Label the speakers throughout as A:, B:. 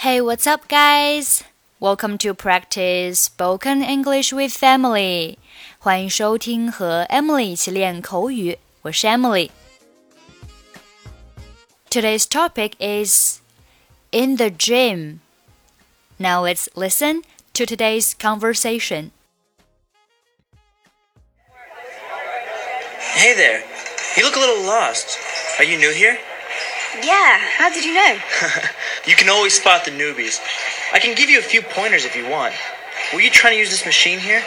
A: Hey, what's up, guys? Welcome to practice spoken English with Emily. 欢迎收听和 Emily 一起练口语，我是 Emily。Today's topic is in the gym. Now let's listen to today's conversation.
B: Hey there. You look a little lost. Are you new here?
C: Yeah, how did you know?
B: you can always spot the newbies. I can give you a few pointers if you want. Were you trying to use this machine here?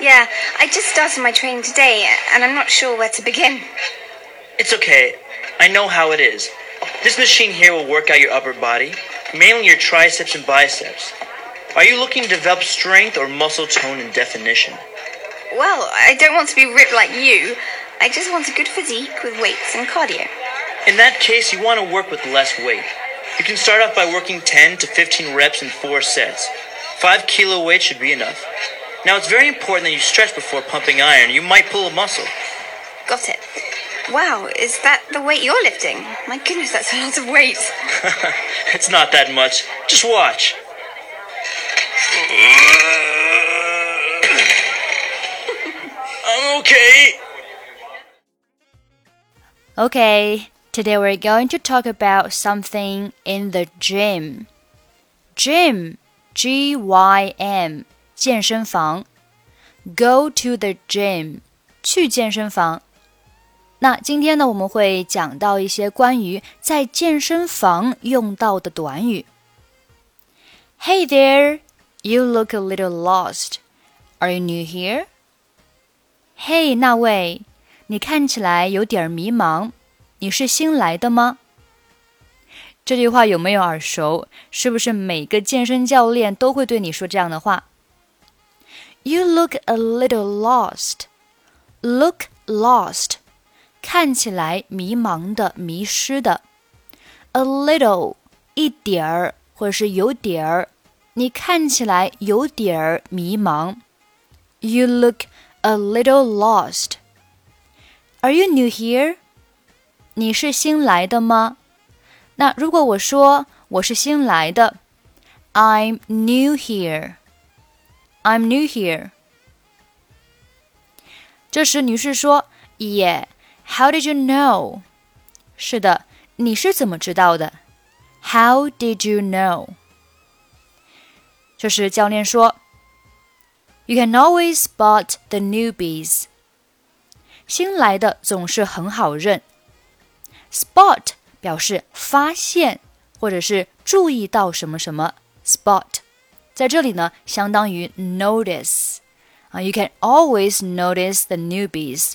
C: Yeah, I just started my training today and I'm not sure where to begin.
B: It's okay. I know how it is. This machine here will work out your upper body, mainly your triceps and biceps. Are you looking to develop strength or muscle tone and definition?
C: Well, I don't want to be ripped like you. I just want a good physique with weights and cardio.
B: In that case, you want to work with less weight. You can start off by working 10 to 15 reps in 4 sets. 5 kilo weight should be enough. Now, it's very important that you stretch before pumping iron. You might pull a muscle.
C: Got it. Wow, is that the weight you're lifting? My goodness, that's a lot of weight.
B: it's not that much. Just watch. I'm okay.
A: Okay, today we're going to talk about something in the gym. Gym, G Y M, 健身房。Go to the gym，去健身房。那今天呢，我们会讲到一些关于在健身房用到的短语。Hey there, you look a little lost. Are you new here? Hey，那位，你看起来有点迷茫， 你是新来的吗？这句话有没有耳熟？是不是每个健身教练都会对你说这样的话？You look a little lost. Look lost，看起来迷茫的、迷失的。A little，一点儿，或者是有点儿。你看起来有点儿迷茫。You look a little lost. Are you new here? 你是新来的吗？那如果我说我是新来的，I'm new here. I'm new here. 这时女士说：“Yeah, how did you know？” 是的，你是怎么知道的？How did you know？这时教练说。You can always spot the newbies. 新来的总是很好认。 Spot 表示发现或者是注意到什么什么。Spot 在这里呢，相当于 notice 啊。You can always notice the newbies.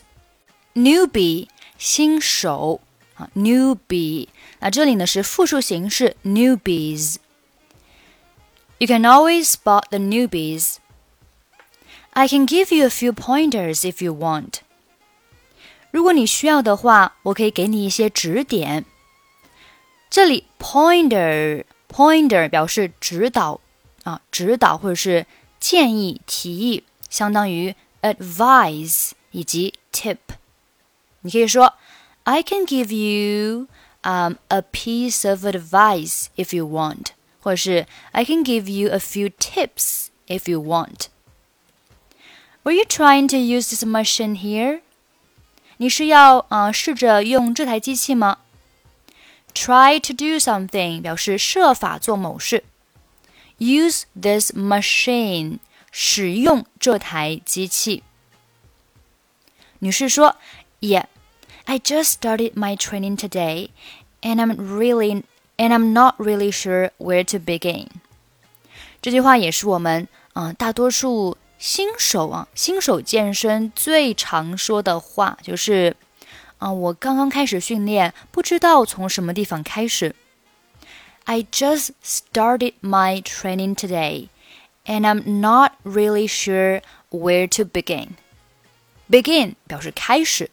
A: Newbie 新手啊，newbie 那这里呢是复数形式 newbies. You can always spot the newbies. I can give you a few pointers if you want. 如果你需要的话，我可以给你一些指点。这里 pointer pointer 表示指导啊，指导或者是建议、提议，相当于 advise 以及 tip。你可以说 I can give you um a piece of advice if you want，或者是 I can give you a few tips if you want。Were you trying to use this machine here? 你是要啊、呃、试着用这台机器吗？Try to do something 表示设法做某事。Use this machine 使用这台机器。女士说：“Yeah, I just started my training today, and I'm really and I'm not really sure where to begin。”这句话也是我们啊、呃、大多数。 新手啊，新手健身最常说的话就是，啊，我刚刚开始训练，不知道从什么地方开始。I just started my training today, and I'm not really sure where to begin. Begin 表示开始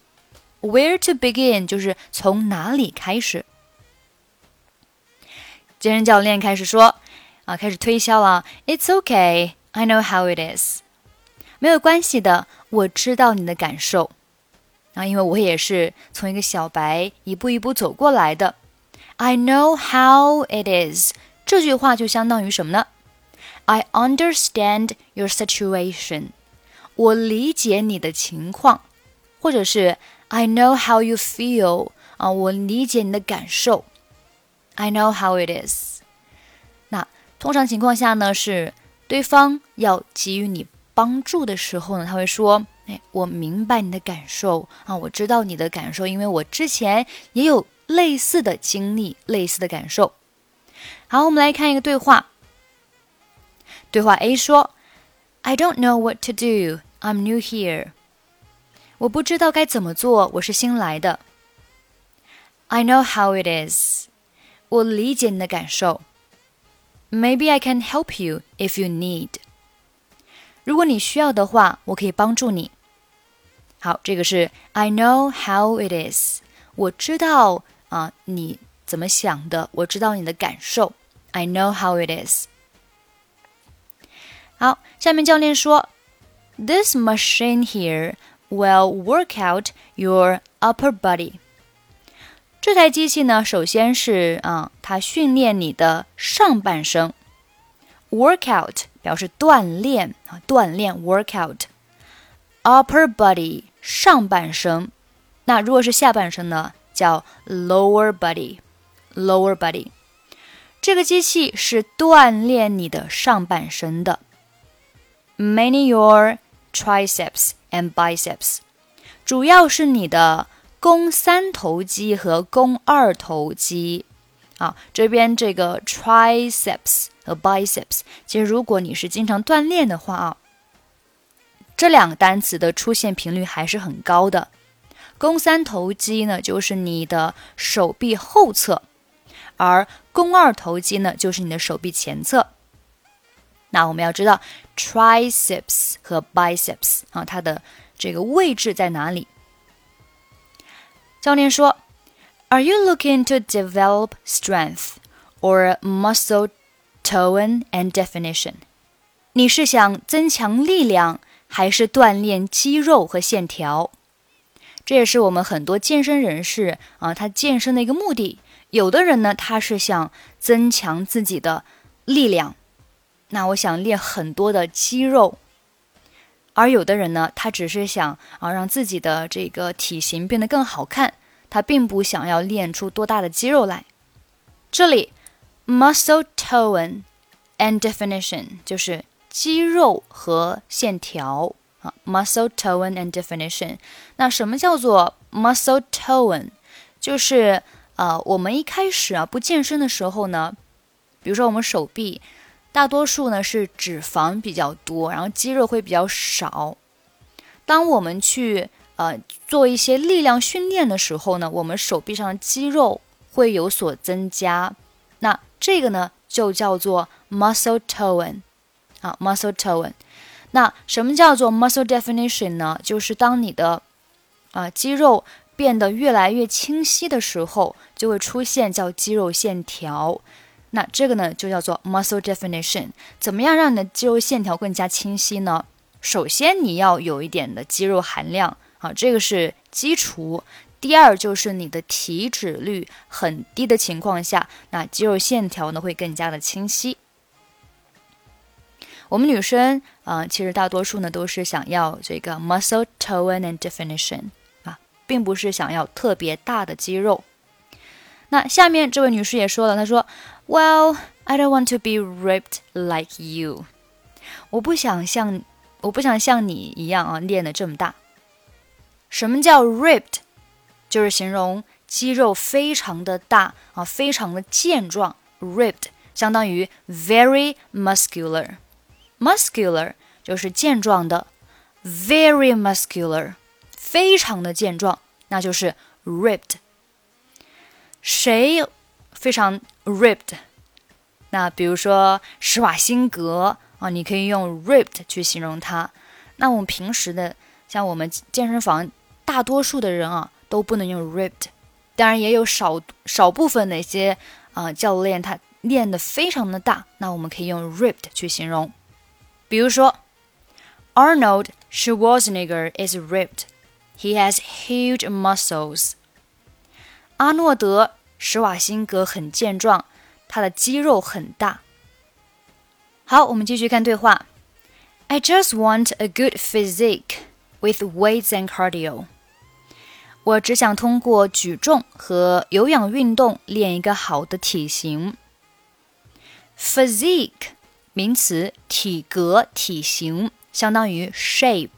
A: ，where to begin 就是从哪里开始。健身教练开始说，啊，开始推销了。It's okay, I know how it is. 没有关系的，我知道你的感受啊，因为我也是从一个小白一步一步走过来的。I know how it is，这句话就相当于什么呢？I understand your situation，我理解你的情况，或者是 I know how you feel，啊，我理解你的感受。I know how it is。那通常情况下呢，是对方要给予你帮助的时候呢，他会说：“哎，我明白你的感受啊，我知道你的感受，因为我之前也有类似的经历，类似的感受。”好，我们来看一个对话。对话 A 说：“I don't know what to do. I'm new here.” 我不知道该怎么做，我是新来的。I know how it is. 我理解你的感受。Maybe I can help you if you need. 如果你需要的话，我可以帮助你。好，这个是 I know how it is。我知道啊，你怎么想的？我知道你的感受。I know how it is。好，下面教练说，This machine here will work out your upper body。这台机器呢，首先是啊，它训练你的上半身。Workout 表示锻炼啊，锻炼 workout。Upper body 上半身，那如果是下半身呢，叫 lower body。lower body，这个机器是锻炼你的上半身的。Many your triceps and biceps，主要是你的肱三头肌和肱二头肌。啊，这边这个 triceps 和 biceps，其实如果你是经常锻炼的话啊，这两个单词的出现频率还是很高的。肱三头肌呢，就是你的手臂后侧。而肱二头肌呢，就是你的手臂前侧。那我们要知道 triceps 和 biceps 啊，它的这个位置在哪里？教练说：“Are you looking to develop strength or muscle tone and definition？” 你是想增强力量，还是锻炼肌肉和线条？这也是我们很多健身人士啊，他健身的一个目的。有的人呢，他是想增强自己的力量，那我想练很多的肌肉；而有的人呢，他只是想啊让自己的这个体型变得更好看，他并不想要练出多大的肌肉来。这里，muscle tone and definition 就是肌肉和线条啊，muscle tone and definition。那什么叫做 muscle tone？就是。呃，我们一开始啊不健身的时候呢，比如说我们手臂，大多数呢是脂肪比较多，然后肌肉会比较少。当我们去呃做一些力量训练的时候呢，我们手臂上的肌肉会有所增加。那这个呢就叫做 muscle tone 啊，muscle tone。那什么叫做 muscle definition 呢？就是当你的啊肌肉。变得越来越清晰的时候，就会出现叫肌肉线条。那这个呢，就叫做 muscle definition。怎么样让你的肌肉线条更加清晰呢？首先你要有一点的肌肉含量啊，这个是基础。第二就是你的体脂率很低的情况下，那肌肉线条呢会更加的清晰。我们女生啊，其实大多数呢都是想要这个 muscle tone and definition 啊。并不是想要特别大的肌肉。那下面这位女士也说了，她说：“Well, I don't want to be ripped like you。我不想像我不想像你一样啊，练的这么大。什么叫 ripped？就是形容肌肉非常的大啊，非常的健壮。ripped 相当于 very muscular。muscular 就是健壮的，very muscular。”非常的健壮，那就是 ripped。谁非常 ripped？那比如说施瓦辛格啊，你可以用 ripped 去形容他。那我们平时的，像我们健身房大多数的人啊，都不能用 ripped。当然也有少少部分的一些啊教练，他练的非常的大，那我们可以用 ripped 去形容。比如说 Arnold Schwarzenegger is ripped。He has huge muscles. 阿诺德·施瓦辛格很健壮， 她的肌肉很大。好，我们继续看对话。I just want a good physique with weights and cardio。 我只想通过举重和有氧运动练一个好的体型。Physique 名词，体格、体型，相当于 shape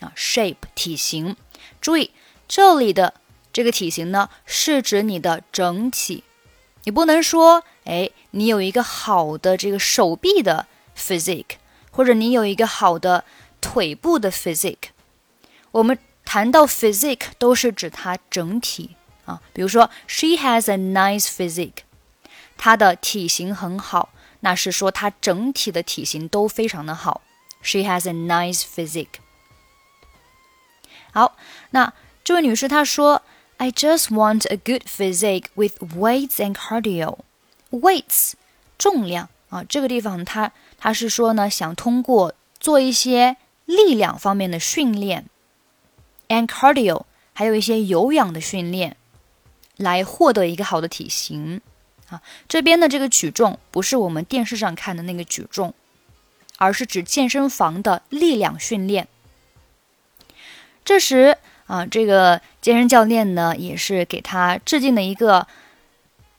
A: 啊，shape 体型。注意这里的这个体型呢，是指你的整体。你不能说，哎，你有一个好的这个手臂的 physique。或者你有一个好的腿部的 physique，我们谈到 physique 都是指它整体啊。比如说，she has a nice physique，她的体型很好，那是说她整体的体型都非常的好。She has a nice physique。好，那这位女士她说，I just want a good physique with weights and cardio。weights 重量啊，这个地方她她是说呢，想通过做一些力量方面的训练，and cardio，还有一些有氧的训练，来获得一个好的体型啊。这边的这个举重不是我们电视上看的那个举重，而是指健身房的力量训练。这时啊，这个健身教练呢，也是给他制定了一个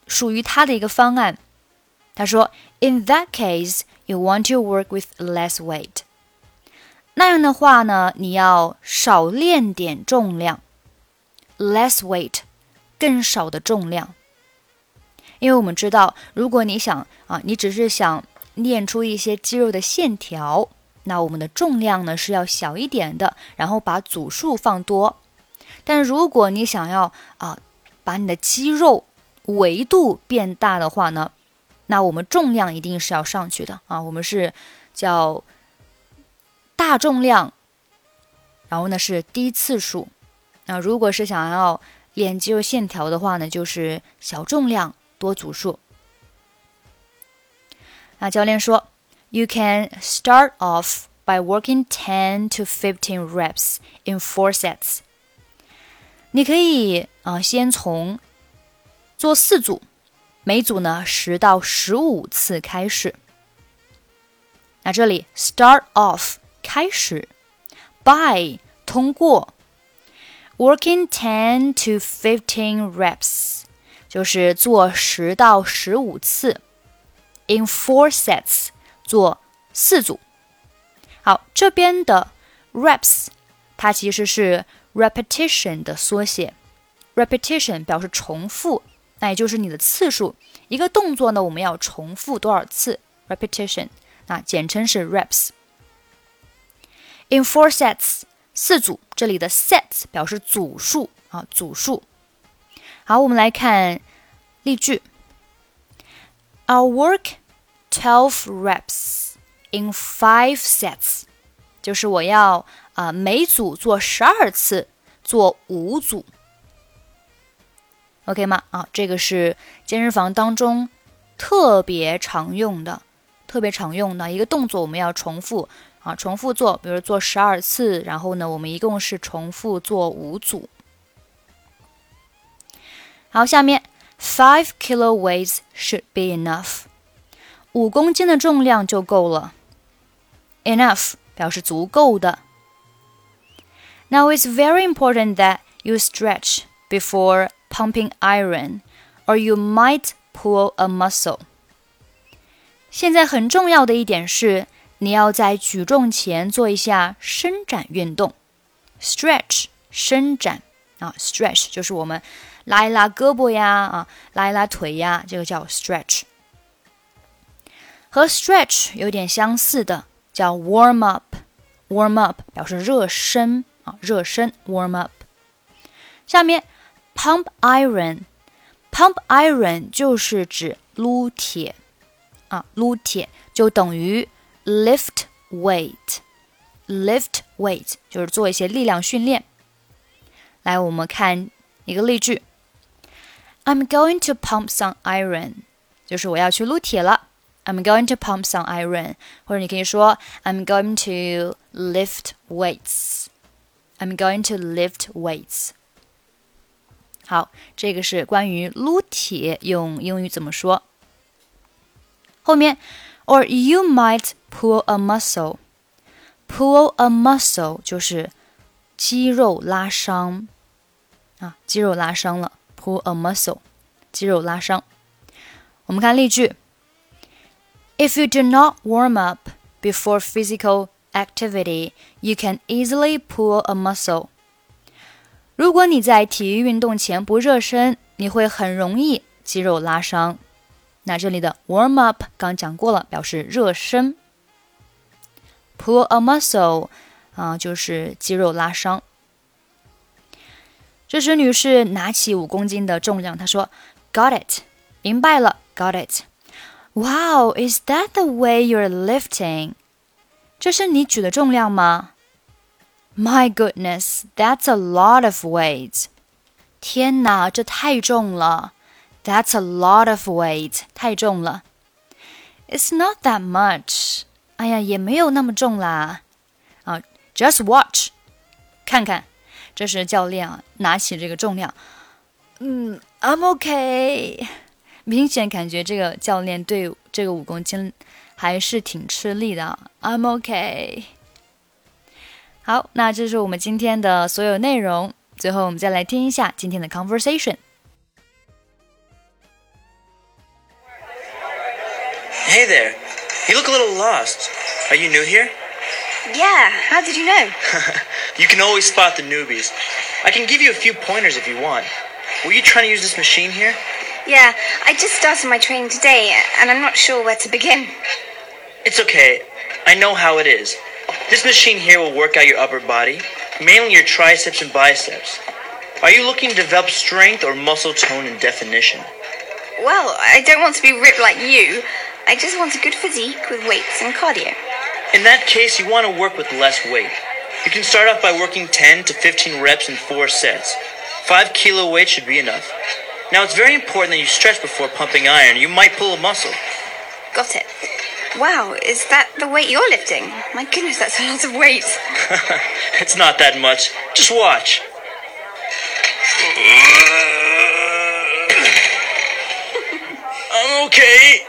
A: 属于他的一个方案。他说：“In that case。” You want to work with less weight，那样的话呢，你要少练点重量，less weight，更少的重量。因为我们知道，如果你想啊，你只是想练出一些肌肉的线条，那我们的重量呢是要小一点的，然后把组数放多。但如果你想要啊，把你的肌肉维度变大的话呢？那我们重量一定是要上去的啊，我们是叫大重量，然后呢是低次数。那如果是想要练肌肉线条的话呢，就是小重量多组数。那教练说，You can start off by working ten to fifteen reps in four sets。你可以啊，先从做四组。每组呢十到十五次开始。那这里 start off 开始，by 通过，working ten to fifteen reps 就是做十到十五次，in four sets 做四组。好，这边的 reps 它其实是 repetition 的缩写，repetition 表示重复。那也就是你的次数，一个动作呢，我们要重复多少次？repetition，那简称是 reps。In four sets，四组，这里的 sets 表示组数啊，组数。好，我们来看例句：I'll work twelve reps in five sets，就是我要啊每组做十二次，做五组。OK 吗？啊，这个是健身房当中特别常用的、特别常用的一个动作，我们要重复啊，重复做，比如做十二次，然后呢，我们一共是重复做五组。好，下面 five kilo weights should be enough，五公斤的重量就够了。Enough 表示足够的。Now it's very important that you stretch before pumping iron, or you might pull a muscle. 现在很重要的一点是， 你要在举重前做一下伸展运动，stretch 伸展啊，stretch 就是我们拉一拉胳膊呀啊，拉一拉腿呀，这个叫 stretch。和 stretch 有点相似的叫 warm up，warm up 表示热身啊，热身 warm up。下面 Pump iron，pump iron 就是指撸铁啊，撸铁就等于 lift weight，lift weight 就是做一些力量训练。来，我们看一个例句：I'm going to pump some iron，就是我要去撸铁了。I'm going to pump some iron，或者你可以说 I'm going to lift weights。I'm going to lift weights。好，这个是关于撸铁用英语怎么说。 后面 ，or you might pull a muscle。pull a muscle 就是肌肉拉伤啊，肌肉拉伤了。pull a muscle，肌肉拉伤。我们看例句：If you do not warm up before physical activity, you can easily pull a muscle. 如果你在体育运动前不热身，你会很容易肌肉拉伤。 那这里的 warm up 刚讲过了，表示热身。pull a muscle 啊，就是肌肉拉伤。这时，女士拿起五公斤的重量，她说：“Got it，明白了，Got it。Wow, is that the way you're lifting？这是你举的重量吗？My goodness, that's a lot of weight。天哪，这太重了。That's a lot of weight，太重了。It's not that much。哎呀，也没有那么重啦。啊，Just watch，看看。这时教练啊，拿起这个重量，嗯，I'm okay。明显感觉这个教练对这个五公斤还是挺吃力的。I'm okay。好，那这是我们今天的所有内容。最后，我们再来听一下今天的 conversation。
B: Hey there. You look a little lost. Are you new here?
C: Yeah, how did you know?
B: you can always spot the newbies. I can give you a few pointers if you want. Were you trying to use this machine here?
C: Yeah, I just started my training today, and I'm not sure where to begin.
B: It's okay. I know how it is. This machine here will work out your upper body, mainly your triceps and biceps. Are you looking to develop strength or muscle tone and definition?
C: Well, I don't want to be ripped like you. I just want a good physique with weights and cardio.
B: In that case, you want to work with less weight. You can start off by working 10 to 15 reps in 4 sets. 5 kilo weight should be enough. Now, it's very important that you stretch before pumping iron. You might pull a muscle.
C: Got it. Wow, is that the weight you're lifting? My goodness, that's a lot of weight.
B: it's not that much. Just watch. I'm okay.